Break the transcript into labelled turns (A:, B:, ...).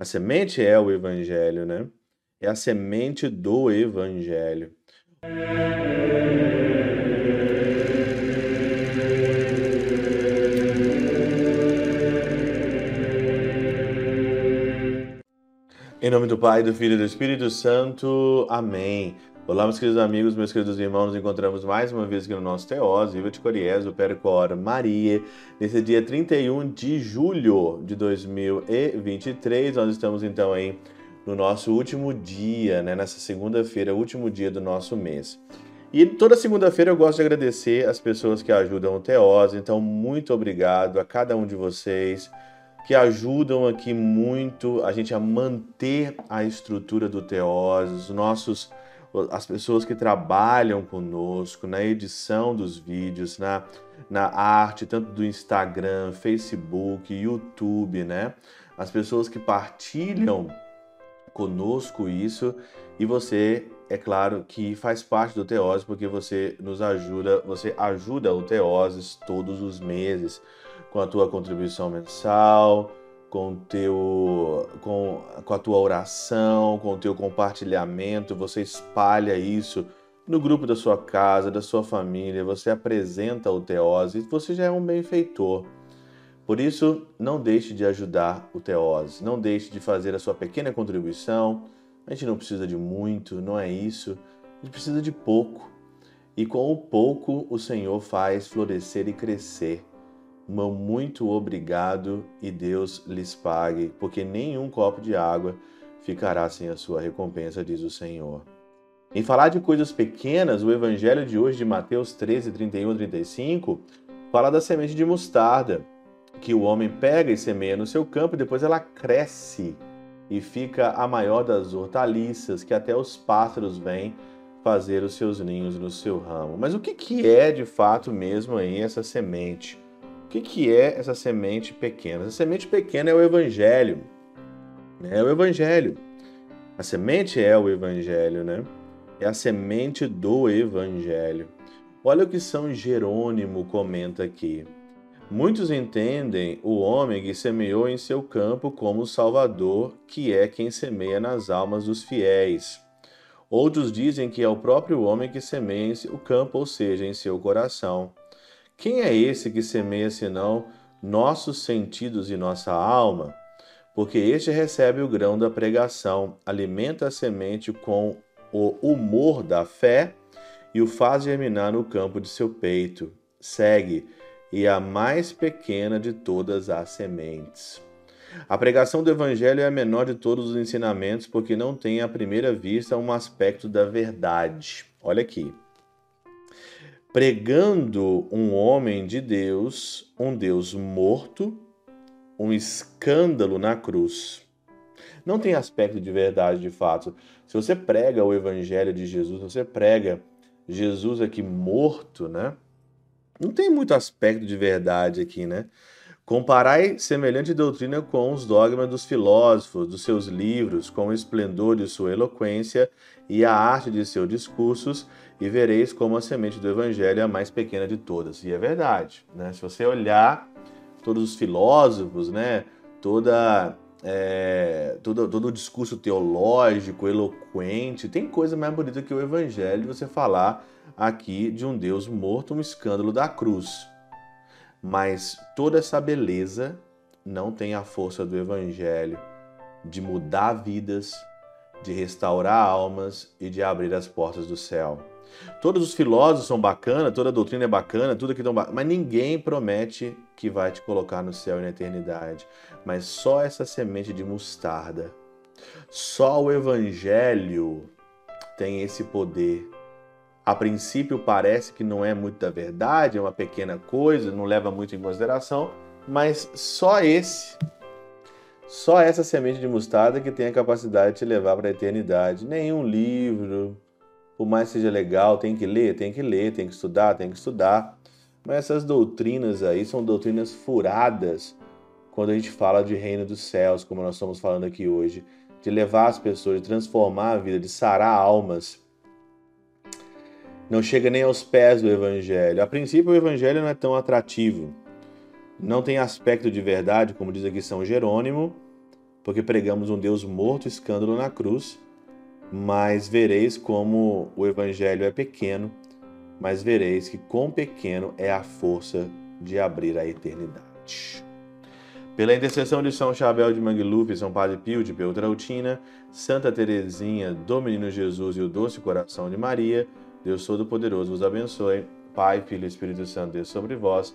A: A semente é o evangelho, né? É a semente do evangelho. Em nome do Pai, do Filho e do Espírito Santo. Amém. Olá, meus queridos amigos, meus queridos irmãos, nos encontramos mais uma vez aqui no nosso Teós, Viva de Coriés, o Percor Maria, nesse dia 31 de julho de 2023. Nós estamos então aí no nosso último dia, né, nessa segunda-feira, último dia do nosso mês. E toda segunda-feira eu gosto de agradecer as pessoas que ajudam o Teós, então muito obrigado a cada um de vocês que ajudam aqui muito a gente a manter a estrutura do Teós, os nossos as pessoas que trabalham conosco na edição dos vídeos, na, na arte, tanto do Instagram, Facebook, YouTube, né? As pessoas que partilham conosco isso e você, é claro, que faz parte do Teoses porque você nos ajuda, você ajuda o Teoses todos os meses com a tua contribuição mensal, com teu com, com a tua oração, com o teu compartilhamento, você espalha isso no grupo da sua casa, da sua família, você apresenta o Teose, você já é um benfeitor. Por isso, não deixe de ajudar o Teose, não deixe de fazer a sua pequena contribuição. A gente não precisa de muito, não é isso. A gente precisa de pouco. E com o pouco, o Senhor faz florescer e crescer. Muito obrigado e Deus lhes pague, porque nenhum copo de água ficará sem a sua recompensa, diz o Senhor. Em falar de coisas pequenas, o evangelho de hoje de Mateus 13, 31 e 35 fala da semente de mostarda que o homem pega e semeia no seu campo e depois ela cresce e fica a maior das hortaliças, que até os pássaros vêm fazer os seus ninhos no seu ramo. Mas o que, que é de fato mesmo aí essa semente? O que, que é essa semente pequena? Essa semente pequena é o Evangelho. É o Evangelho. A semente é o Evangelho, né? É a semente do Evangelho. Olha o que São Jerônimo comenta aqui. Muitos entendem o homem que semeou em seu campo como o Salvador, que é quem semeia nas almas dos fiéis. Outros dizem que é o próprio homem que semeia em seu campo, ou seja, em seu coração. Quem é esse que semeia senão nossos sentidos e nossa alma? Porque este recebe o grão da pregação, alimenta a semente com o humor da fé e o faz germinar no campo de seu peito. Segue e a mais pequena de todas as sementes. A pregação do Evangelho é a menor de todos os ensinamentos porque não tem à primeira vista um aspecto da verdade. Olha aqui. Pregando um homem de Deus, um Deus morto, um escândalo na cruz. Não tem aspecto de verdade de fato. Se você prega o Evangelho de Jesus, você prega Jesus aqui morto, né? Não tem muito aspecto de verdade aqui, né? Comparai semelhante doutrina com os dogmas dos filósofos, dos seus livros, com o esplendor de sua eloquência e a arte de seus discursos, e vereis como a semente do evangelho é a mais pequena de todas. E é verdade, né? Se você olhar todos os filósofos, né? Toda é, todo, todo o discurso teológico, eloquente, tem coisa mais bonita que o evangelho você falar aqui de um Deus morto, um escândalo da cruz. Mas toda essa beleza não tem a força do Evangelho de mudar vidas, de restaurar almas e de abrir as portas do céu. Todos os filósofos são bacanas, toda a doutrina é bacana, tudo aqui tão bacana, mas ninguém promete que vai te colocar no céu e na eternidade. Mas só essa semente de mostarda, só o Evangelho tem esse poder a princípio parece que não é muito da verdade, é uma pequena coisa, não leva muito em consideração, mas só esse, só essa semente de mostarda que tem a capacidade de te levar para a eternidade. Nenhum livro, por mais que seja legal, tem que ler, tem que ler, tem que estudar, tem que estudar. Mas essas doutrinas aí são doutrinas furadas quando a gente fala de reino dos céus, como nós estamos falando aqui hoje, de levar as pessoas, de transformar a vida, de sarar almas não chega nem aos pés do Evangelho. A princípio, o Evangelho não é tão atrativo. Não tem aspecto de verdade, como diz aqui São Jerônimo, porque pregamos um Deus morto, escândalo na cruz, mas vereis como o evangelho é pequeno, mas vereis que quão pequeno é a força de abrir a eternidade. Pela intercessão de São Chabel de Mangluf, São Padre Pio de Peltrautina, Santa Teresinha do Menino Jesus e o Doce Coração de Maria, Deus Todo-Poderoso vos abençoe. Pai, Filho e Espírito Santo, Deus sobre vós